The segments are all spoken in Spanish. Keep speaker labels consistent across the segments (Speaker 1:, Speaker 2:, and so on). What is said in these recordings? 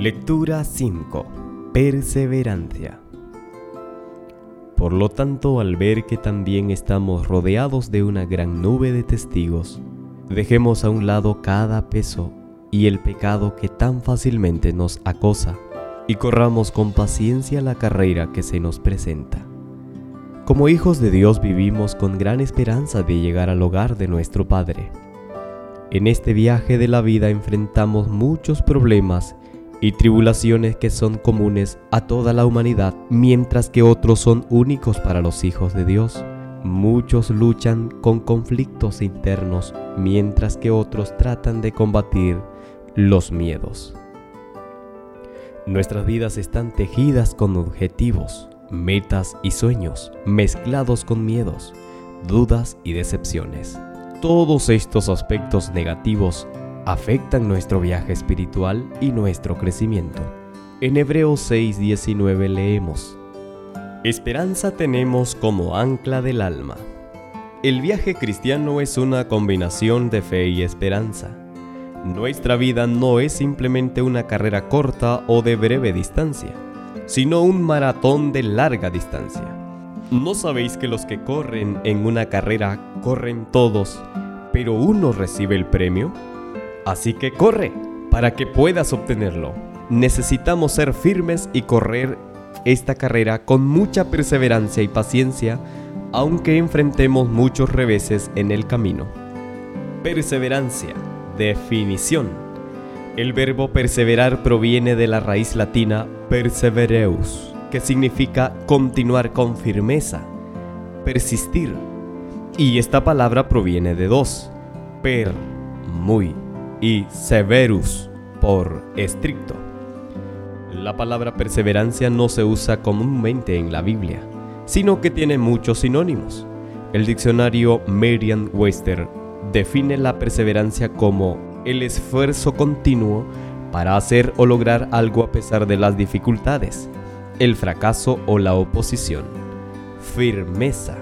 Speaker 1: Lectura 5. Perseverancia. Por lo tanto, al ver que también estamos rodeados de una gran nube de testigos, dejemos a un lado cada peso y el pecado que tan fácilmente nos acosa, y corramos con paciencia la carrera que se nos presenta. Como hijos de Dios vivimos con gran esperanza de llegar al hogar de nuestro Padre. En este viaje de la vida enfrentamos muchos problemas y tribulaciones que son comunes a toda la humanidad, mientras que otros son únicos para los hijos de Dios. Muchos luchan con conflictos internos, mientras que otros tratan de combatir los miedos. Nuestras vidas están tejidas con objetivos, metas y sueños, mezclados con miedos, dudas y decepciones. Todos estos aspectos negativos afectan nuestro viaje espiritual y nuestro crecimiento. En Hebreos 6:19 leemos, Esperanza tenemos como ancla del alma. El viaje cristiano es una combinación de fe y esperanza. Nuestra vida no es simplemente una carrera corta o de breve distancia, sino un maratón de larga distancia. ¿No sabéis que los que corren en una carrera corren todos, pero uno recibe el premio? Así que corre para que puedas obtenerlo. Necesitamos ser firmes y correr esta carrera con mucha perseverancia y paciencia, aunque enfrentemos muchos reveses en el camino. Perseverancia. Definición. El verbo perseverar proviene de la raíz latina persevereus, que significa continuar con firmeza, persistir. Y esta palabra proviene de dos, per, muy, y severus por estricto. La palabra perseverancia no se usa comúnmente en la Biblia, sino que tiene muchos sinónimos. El diccionario Merriam-Webster define la perseverancia como el esfuerzo continuo para hacer o lograr algo a pesar de las dificultades, el fracaso o la oposición. Firmeza.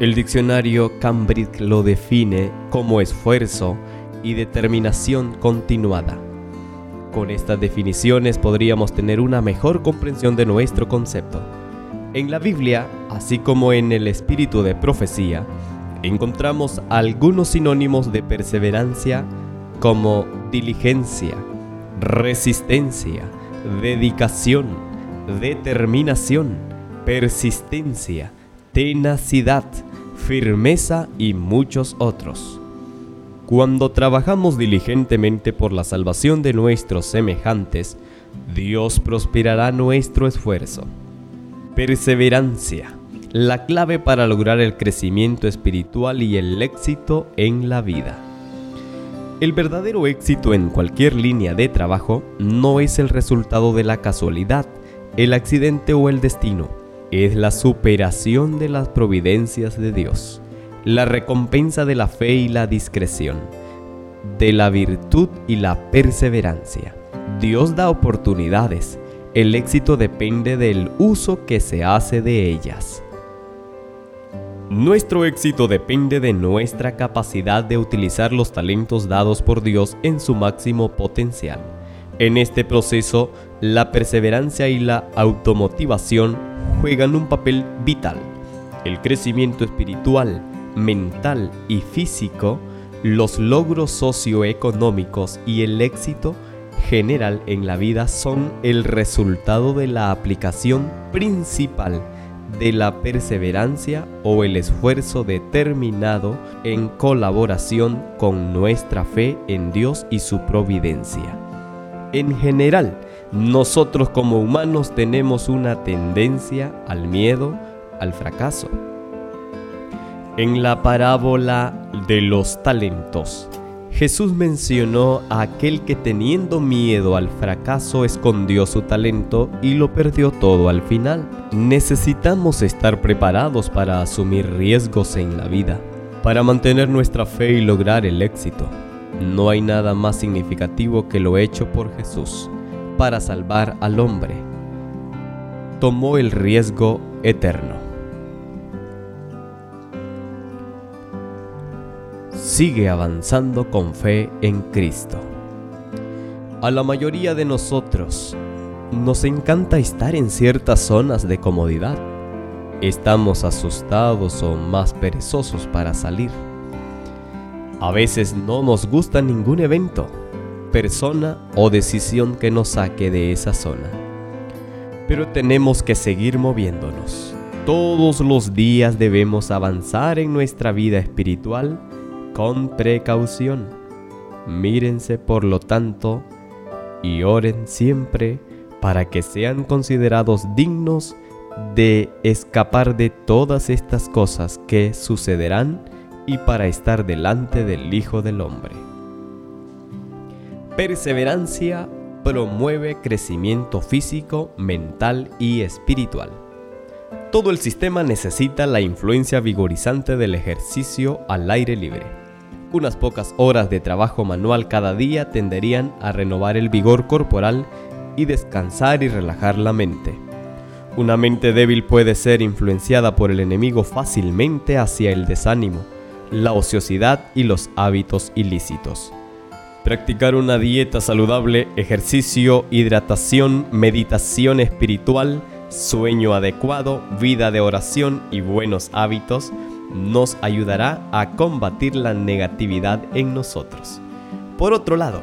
Speaker 1: El diccionario Cambridge lo define como esfuerzo, y determinación continuada. Con estas definiciones podríamos tener una mejor comprensión de nuestro concepto. En la Biblia, así como en el espíritu de profecía, encontramos algunos sinónimos de perseverancia como diligencia, resistencia, dedicación, determinación, persistencia, tenacidad, firmeza y muchos otros. Cuando trabajamos diligentemente por la salvación de nuestros semejantes, Dios prosperará nuestro esfuerzo. Perseverancia, la clave para lograr el crecimiento espiritual y el éxito en la vida. El verdadero éxito en cualquier línea de trabajo no es el resultado de la casualidad, el accidente o el destino, es la superación de las providencias de Dios la recompensa de la fe y la discreción, de la virtud y la perseverancia. Dios da oportunidades, el éxito depende del uso que se hace de ellas. Nuestro éxito depende de nuestra capacidad de utilizar los talentos dados por Dios en su máximo potencial. En este proceso, la perseverancia y la automotivación juegan un papel vital. El crecimiento espiritual, mental y físico, los logros socioeconómicos y el éxito general en la vida son el resultado de la aplicación principal de la perseverancia o el esfuerzo determinado en colaboración con nuestra fe en Dios y su providencia. En general, nosotros como humanos tenemos una tendencia al miedo, al fracaso, en la parábola de los talentos, Jesús mencionó a aquel que teniendo miedo al fracaso escondió su talento y lo perdió todo al final. Necesitamos estar preparados para asumir riesgos en la vida, para mantener nuestra fe y lograr el éxito. No hay nada más significativo que lo hecho por Jesús para salvar al hombre. Tomó el riesgo eterno. Sigue avanzando con fe en Cristo. A la mayoría de nosotros nos encanta estar en ciertas zonas de comodidad. Estamos asustados o más perezosos para salir. A veces no nos gusta ningún evento, persona o decisión que nos saque de esa zona. Pero tenemos que seguir moviéndonos. Todos los días debemos avanzar en nuestra vida espiritual con precaución. Mírense por lo tanto y oren siempre para que sean considerados dignos de escapar de todas estas cosas que sucederán y para estar delante del Hijo del Hombre. Perseverancia promueve crecimiento físico, mental y espiritual. Todo el sistema necesita la influencia vigorizante del ejercicio al aire libre. Unas pocas horas de trabajo manual cada día tenderían a renovar el vigor corporal y descansar y relajar la mente. Una mente débil puede ser influenciada por el enemigo fácilmente hacia el desánimo, la ociosidad y los hábitos ilícitos. Practicar una dieta saludable, ejercicio, hidratación, meditación espiritual, sueño adecuado, vida de oración y buenos hábitos nos ayudará a combatir la negatividad en nosotros. Por otro lado,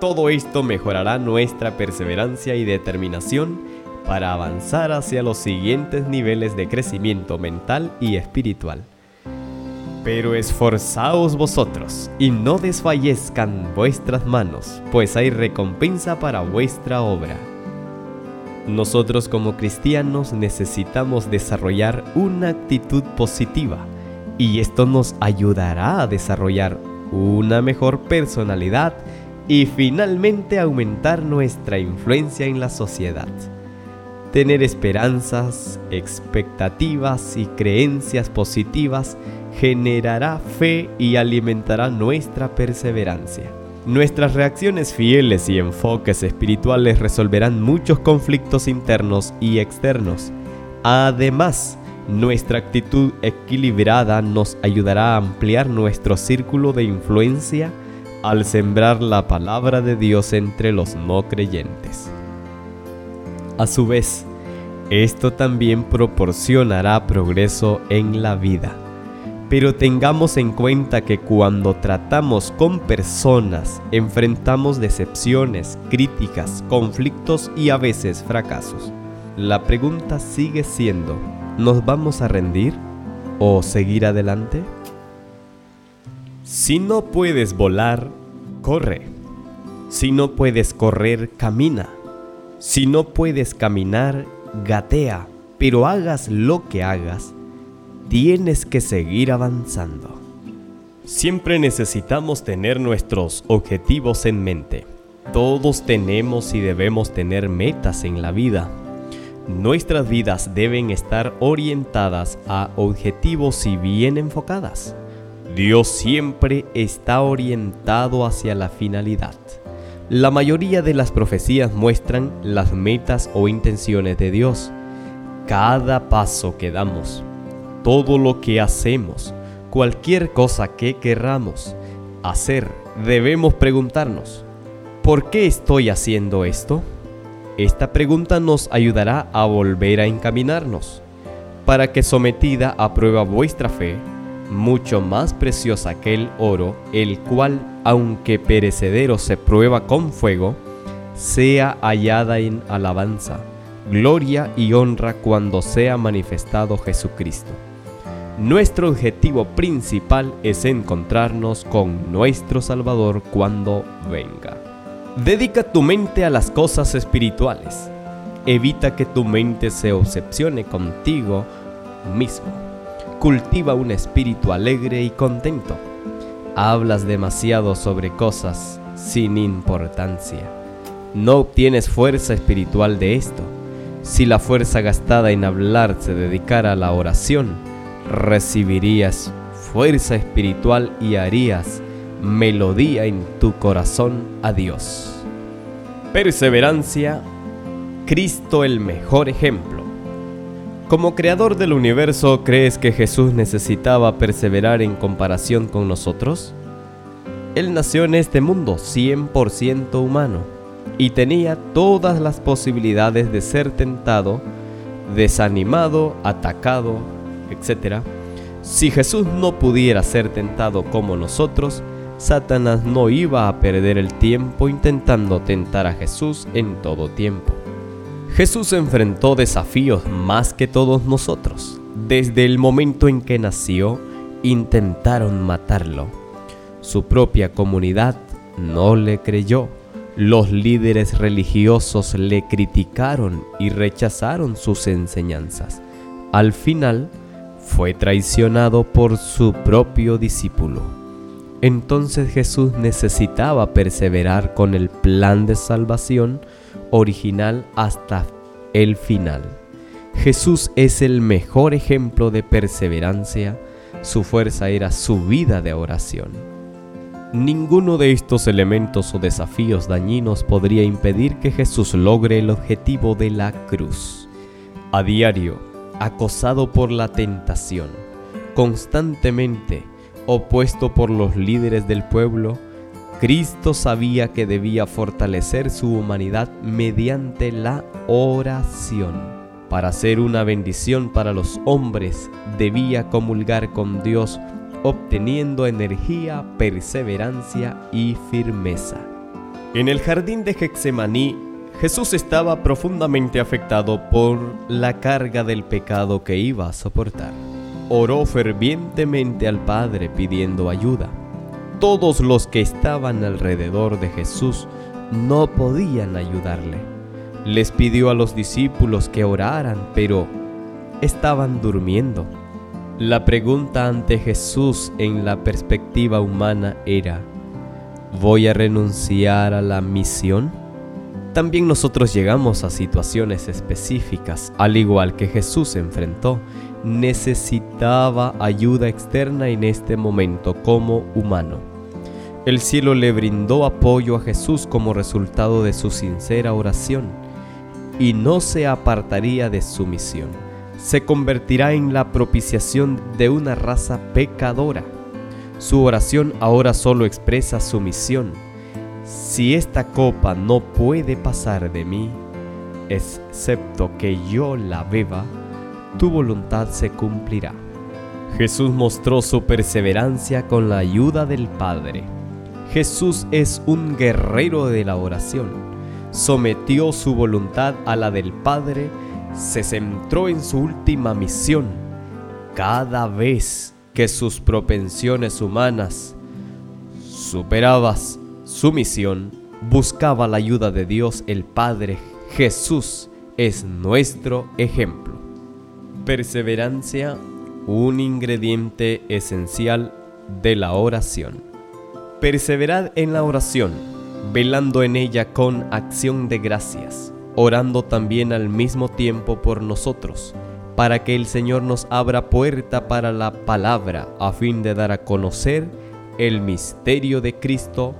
Speaker 1: todo esto mejorará nuestra perseverancia y determinación para avanzar hacia los siguientes niveles de crecimiento mental y espiritual. Pero esforzaos vosotros y no desfallezcan vuestras manos, pues hay recompensa para vuestra obra. Nosotros como cristianos necesitamos desarrollar una actitud positiva y esto nos ayudará a desarrollar una mejor personalidad y finalmente aumentar nuestra influencia en la sociedad. Tener esperanzas, expectativas y creencias positivas generará fe y alimentará nuestra perseverancia. Nuestras reacciones fieles y enfoques espirituales resolverán muchos conflictos internos y externos. Además, nuestra actitud equilibrada nos ayudará a ampliar nuestro círculo de influencia al sembrar la palabra de Dios entre los no creyentes. A su vez, esto también proporcionará progreso en la vida. Pero tengamos en cuenta que cuando tratamos con personas enfrentamos decepciones, críticas, conflictos y a veces fracasos. La pregunta sigue siendo, ¿nos vamos a rendir o seguir adelante? Si no puedes volar, corre. Si no puedes correr, camina. Si no puedes caminar, gatea. Pero hagas lo que hagas, tienes que seguir avanzando. Siempre necesitamos tener nuestros objetivos en mente. Todos tenemos y debemos tener metas en la vida. Nuestras vidas deben estar orientadas a objetivos y bien enfocadas. Dios siempre está orientado hacia la finalidad. La mayoría de las profecías muestran las metas o intenciones de Dios. Cada paso que damos, todo lo que hacemos, cualquier cosa que querramos hacer, debemos preguntarnos, ¿por qué estoy haciendo esto? Esta pregunta nos ayudará a volver a encaminarnos, para que sometida a prueba vuestra fe, mucho más preciosa que el oro, el cual, aunque perecedero se prueba con fuego, sea hallada en alabanza, gloria y honra cuando sea manifestado Jesucristo. Nuestro objetivo principal es encontrarnos con nuestro Salvador cuando venga. Dedica tu mente a las cosas espirituales. Evita que tu mente se obsesione contigo mismo cultiva un espíritu alegre y contento. Hablas demasiado sobre cosas sin importancia. No obtienes fuerza espiritual de esto. Si la fuerza gastada en hablar se dedicara a la oración, recibirías fuerza espiritual y harías melodía en tu corazón a Dios. Perseverancia, Cristo el mejor ejemplo. Como creador del universo, ¿crees que Jesús necesitaba perseverar en comparación con nosotros? Él nació en este mundo 100% humano, y tenía todas las posibilidades de ser tentado, desanimado, atacado, etc. Si Jesús no pudiera ser tentado como nosotros, Satanás no iba a perder el tiempo intentando tentar a Jesús en todo tiempo. Jesús enfrentó desafíos más que todos nosotros. Desde el momento en que nació, intentaron matarlo. Su propia comunidad no le creyó. Los líderes religiosos le criticaron y rechazaron sus enseñanzas. Al final, fue traicionado por su propio discípulo. Entonces Jesús necesitaba perseverar con el plan de salvación original hasta el final. Jesús es el mejor ejemplo de perseverancia, su fuerza era su vida de oración. Ninguno de estos elementos o desafíos dañinos podría impedir que Jesús logre el objetivo de la cruz. A diario, acosado por la tentación, constantemente opuesto por los líderes del pueblo, Cristo sabía que debía fortalecer su humanidad mediante la oración. Para ser una bendición para los hombres, debía comulgar con Dios, obteniendo energía, perseverancia y firmeza. En el jardín de Getsemaní, Jesús estaba profundamente afectado por la carga del pecado que iba a soportar. Oró fervientemente al Padre pidiendo ayuda todos los que estaban alrededor de Jesús no podían ayudarle. Les pidió a los discípulos que oraran, pero estaban durmiendo. La pregunta ante Jesús en la perspectiva humana era, ¿voy a renunciar a la misión? También nosotros llegamos a situaciones específicas, al igual que Jesús enfrentó. Necesitaba ayuda externa en este momento como humano. El cielo le brindó apoyo a Jesús como resultado de su sincera oración y no se apartaría de su misión. Se convertirá en la propiciación de una raza pecadora. Su oración ahora solo expresa su misión. Si esta copa no puede pasar de mí, excepto que yo la beba, tu voluntad se cumplirá. Jesús mostró su perseverancia con la ayuda del Padre. Jesús es un guerrero de la oración. Sometió su voluntad a la del Padre, se centró en su última misión. Cada vez que sus propensiones humanas superaban su misión, buscaba la ayuda de Dios el Padre. Jesús es nuestro ejemplo. Perseverancia, un ingrediente esencial de la oración. Perseverad en la oración, velando en ella con acción de gracias, orando también al mismo tiempo por nosotros, para que el Señor nos abra puerta para la palabra, a fin de dar a conocer el misterio de Cristo,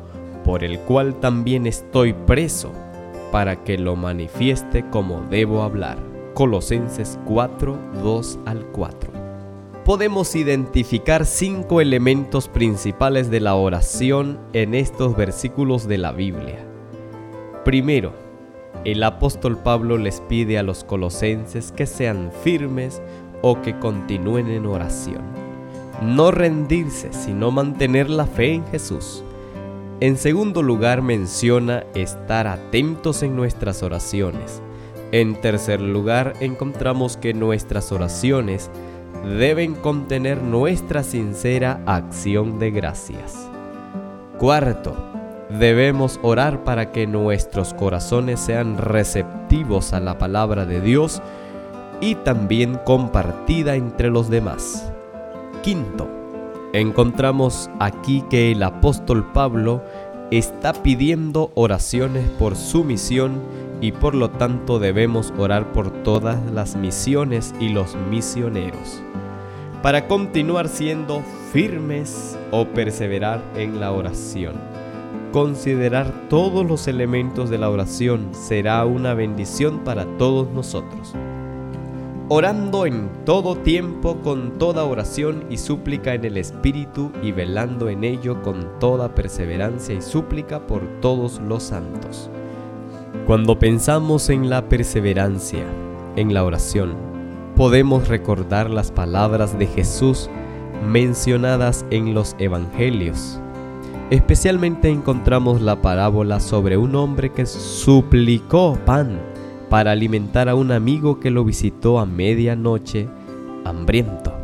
Speaker 1: por el cual también estoy preso, para que lo manifieste como debo hablar. Colosenses 4, 2 al 4 podemos identificar cinco elementos principales de la oración en estos versículos de la Biblia. Primero, el apóstol Pablo les pide a los colosenses que sean firmes o que continúen en oración. No rendirse, sino mantener la fe en Jesús. En segundo lugar menciona estar atentos en nuestras oraciones. En tercer lugar encontramos que nuestras oraciones deben contener nuestra sincera acción de gracias. Cuarto, debemos orar para que nuestros corazones sean receptivos a la palabra de Dios y también compartida entre los demás. Quinto, encontramos aquí que el apóstol Pablo está pidiendo oraciones por su misión y por lo tanto debemos orar por todas las misiones y los misioneros para continuar siendo firmes o perseverar en la oración. Considerar todos los elementos de la oración será una bendición para todos nosotros. Orando en todo tiempo con toda oración y súplica en el Espíritu y velando en ello con toda perseverancia y súplica por todos los santos. Cuando pensamos en la perseverancia, en la oración, podemos recordar las palabras de Jesús mencionadas en los Evangelios. Especialmente encontramos la parábola sobre un hombre que suplicó pan para alimentar a un amigo que lo visitó a medianoche hambriento.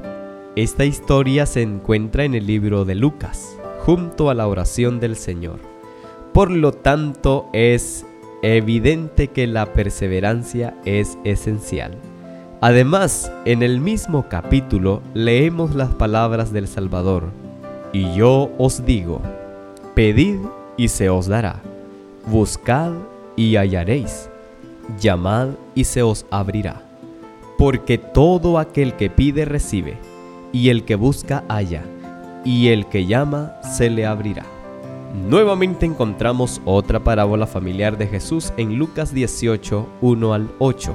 Speaker 1: Esta historia se encuentra en el libro de Lucas, junto a la oración del Señor. Por lo tanto, es evidente que la perseverancia es esencial. Además, en el mismo capítulo leemos las palabras del Salvador, y yo os digo, pedid y se os dará, buscad y hallaréis, llamad y se os abrirá, porque todo aquel que pide recibe, y el que busca halla, y el que llama se le abrirá. Nuevamente encontramos otra parábola familiar de Jesús en Lucas 18, 1 al 8,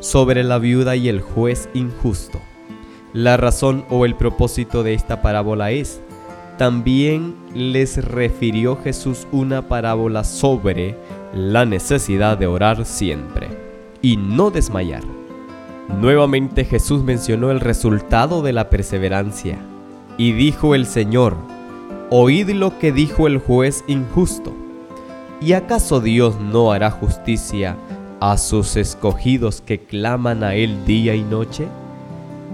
Speaker 1: sobre la viuda y el juez injusto. La razón o el propósito de esta parábola es, también les refirió Jesús una parábola sobre la necesidad de orar siempre y no desmayar. Nuevamente Jesús mencionó el resultado de la perseverancia y dijo el Señor, Oíd lo que dijo el juez injusto. ¿Y acaso Dios no hará justicia a sus escogidos que claman a Él día y noche?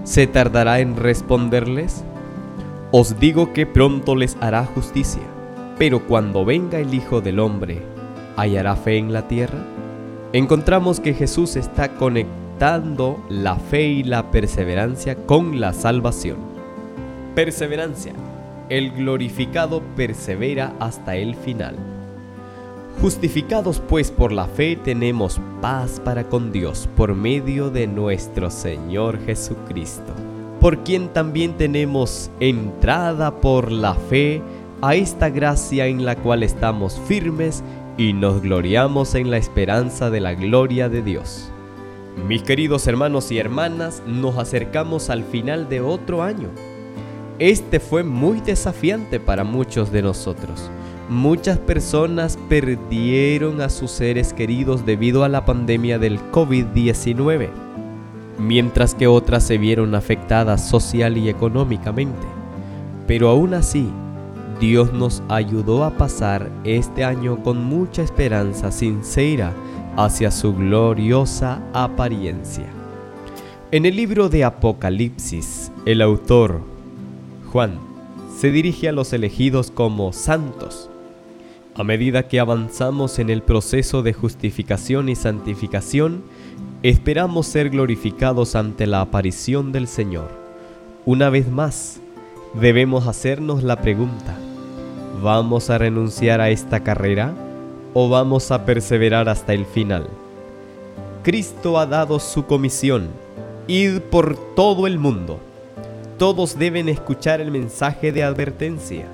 Speaker 1: ¿Se tardará en responderles? Os digo que pronto les hará justicia, pero cuando venga el Hijo del Hombre, ¿hallará fe en la tierra? Encontramos que Jesús está conectando la fe y la perseverancia con la salvación. Perseverancia el glorificado persevera hasta el final. Justificados pues por la fe tenemos paz para con Dios por medio de nuestro Señor Jesucristo, por quien también tenemos entrada por la fe a esta gracia en la cual estamos firmes y nos gloriamos en la esperanza de la gloria de Dios. Mis queridos hermanos y hermanas, nos acercamos al final de otro año este fue muy desafiante para muchos de nosotros. Muchas personas perdieron a sus seres queridos debido a la pandemia del COVID-19, mientras que otras se vieron afectadas social y económicamente. Pero aún así, Dios nos ayudó a pasar este año con mucha esperanza sincera hacia su gloriosa apariencia. En el libro de Apocalipsis, el autor Juan se dirige a los elegidos como santos. A medida que avanzamos en el proceso de justificación y santificación, esperamos ser glorificados ante la aparición del Señor. Una vez más, debemos hacernos la pregunta, ¿vamos a renunciar a esta carrera o vamos a perseverar hasta el final? Cristo ha dado su comisión, id por todo el mundo todos deben escuchar el mensaje de advertencia.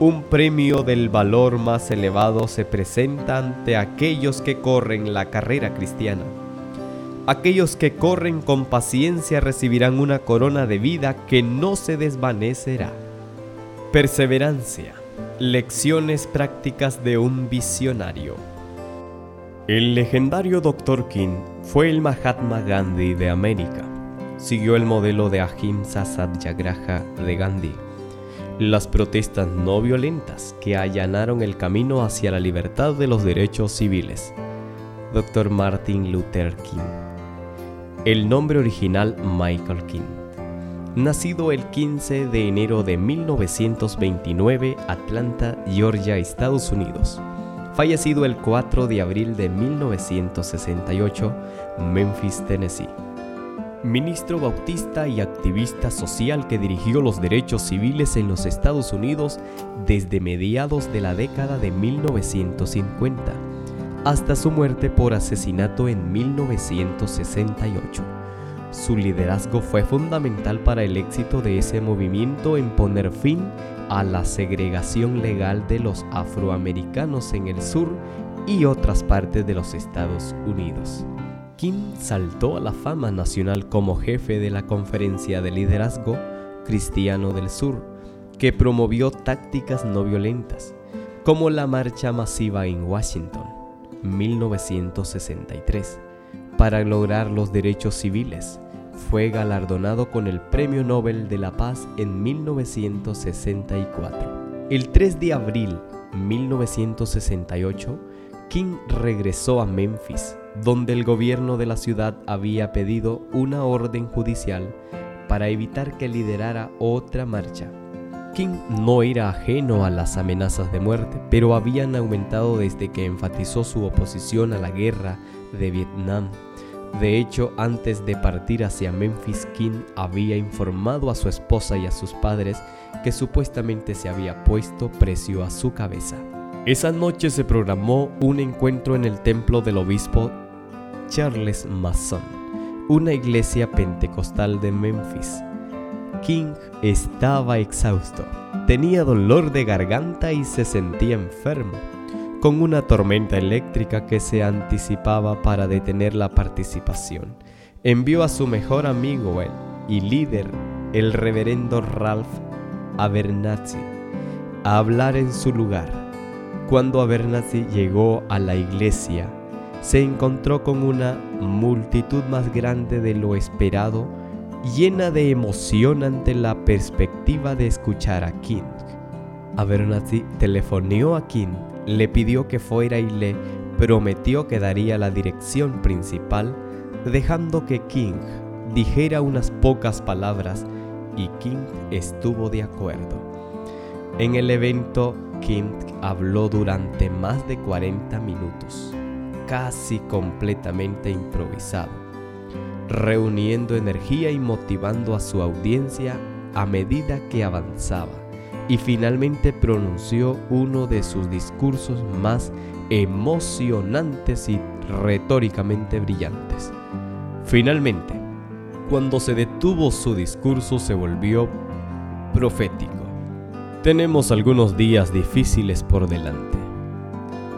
Speaker 1: Un premio del valor más elevado se presenta ante aquellos que corren la carrera cristiana. Aquellos que corren con paciencia recibirán una corona de vida que no se desvanecerá. Perseverancia. Lecciones prácticas de un visionario. El legendario Dr. King fue el Mahatma Gandhi de América siguió el modelo de Ahimsa Satyagraha de Gandhi, las protestas no violentas que allanaron el camino hacia la libertad de los derechos civiles. Dr. Martin Luther King. El nombre original Michael King. Nacido el 15 de enero de 1929, Atlanta, Georgia, Estados Unidos. Fallecido el 4 de abril de 1968, Memphis, Tennessee ministro bautista y activista social que dirigió los derechos civiles en los Estados Unidos desde mediados de la década de 1950 hasta su muerte por asesinato en 1968. Su liderazgo fue fundamental para el éxito de ese movimiento en poner fin a la segregación legal de los afroamericanos en el sur y otras partes de los Estados Unidos. Kim saltó a la fama nacional como jefe de la Conferencia de Liderazgo Cristiano del Sur, que promovió tácticas no violentas, como la marcha masiva en Washington. 1963 para lograr los derechos civiles. Fue galardonado con el Premio Nobel de la Paz en 1964. El 3 de abril 1968, King regresó a Memphis, donde el gobierno de la ciudad había pedido una orden judicial para evitar que liderara otra marcha. King no era ajeno a las amenazas de muerte, pero habían aumentado desde que enfatizó su oposición a la guerra de Vietnam. De hecho, antes de partir hacia Memphis, King había informado a su esposa y a sus padres que supuestamente se había puesto precio a su cabeza. Esa noche se programó un encuentro en el templo del obispo Charles Mason, una iglesia pentecostal de Memphis. King estaba exhausto, tenía dolor de garganta y se sentía enfermo, con una tormenta eléctrica que se anticipaba para detener la participación. Envió a su mejor amigo y líder, el reverendo Ralph Abernathy, a hablar en su lugar. Cuando Abernathy llegó a la iglesia, se encontró con una multitud más grande de lo esperado, llena de emoción ante la perspectiva de escuchar a King. Abernathy telefoneó a King, le pidió que fuera y le prometió que daría la dirección principal, dejando que King dijera unas pocas palabras y King estuvo de acuerdo. En el evento, King habló durante más de 40 minutos casi completamente improvisado, reuniendo energía y motivando a su audiencia a medida que avanzaba, y finalmente pronunció uno de sus discursos más emocionantes y retóricamente brillantes. Finalmente, cuando se detuvo su discurso se volvió profético. Tenemos algunos días difíciles por delante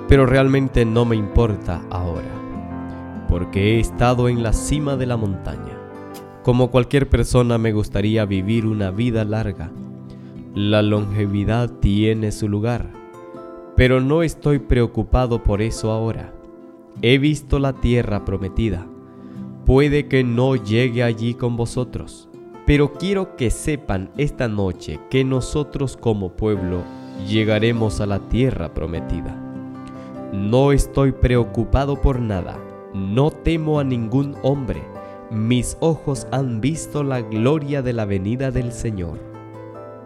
Speaker 1: pero realmente no me importa ahora, porque he estado en la cima de la montaña. Como cualquier persona me gustaría vivir una vida larga. La longevidad tiene su lugar, pero no estoy preocupado por eso ahora. He visto la tierra prometida. Puede que no llegue allí con vosotros, pero quiero que sepan esta noche que nosotros como pueblo llegaremos a la tierra prometida. No estoy preocupado por nada, no temo a ningún hombre, mis ojos han visto la gloria de la venida del Señor.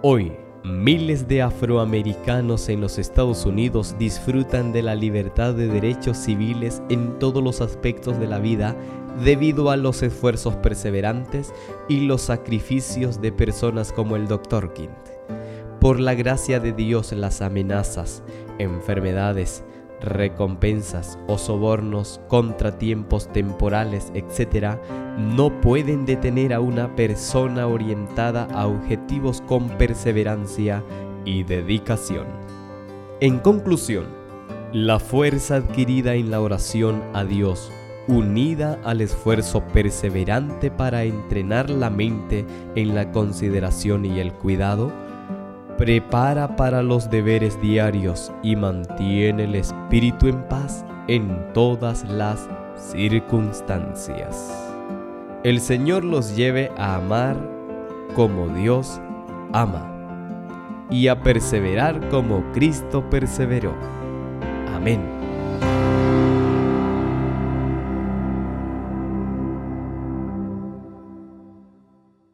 Speaker 1: Hoy, miles de afroamericanos en los Estados Unidos disfrutan de la libertad de derechos civiles en todos los aspectos de la vida debido a los esfuerzos perseverantes y los sacrificios de personas como el Dr. King. Por la gracia de Dios las amenazas, enfermedades, recompensas o sobornos, contratiempos temporales, etc., no pueden detener a una persona orientada a objetivos con perseverancia y dedicación. En conclusión, la fuerza adquirida en la oración a Dios, unida al esfuerzo perseverante para entrenar la mente en la consideración y el cuidado, prepara para los deberes diarios y mantiene el espíritu en paz en todas las circunstancias. El Señor los lleve a amar como Dios ama y a perseverar como Cristo perseveró. Amén.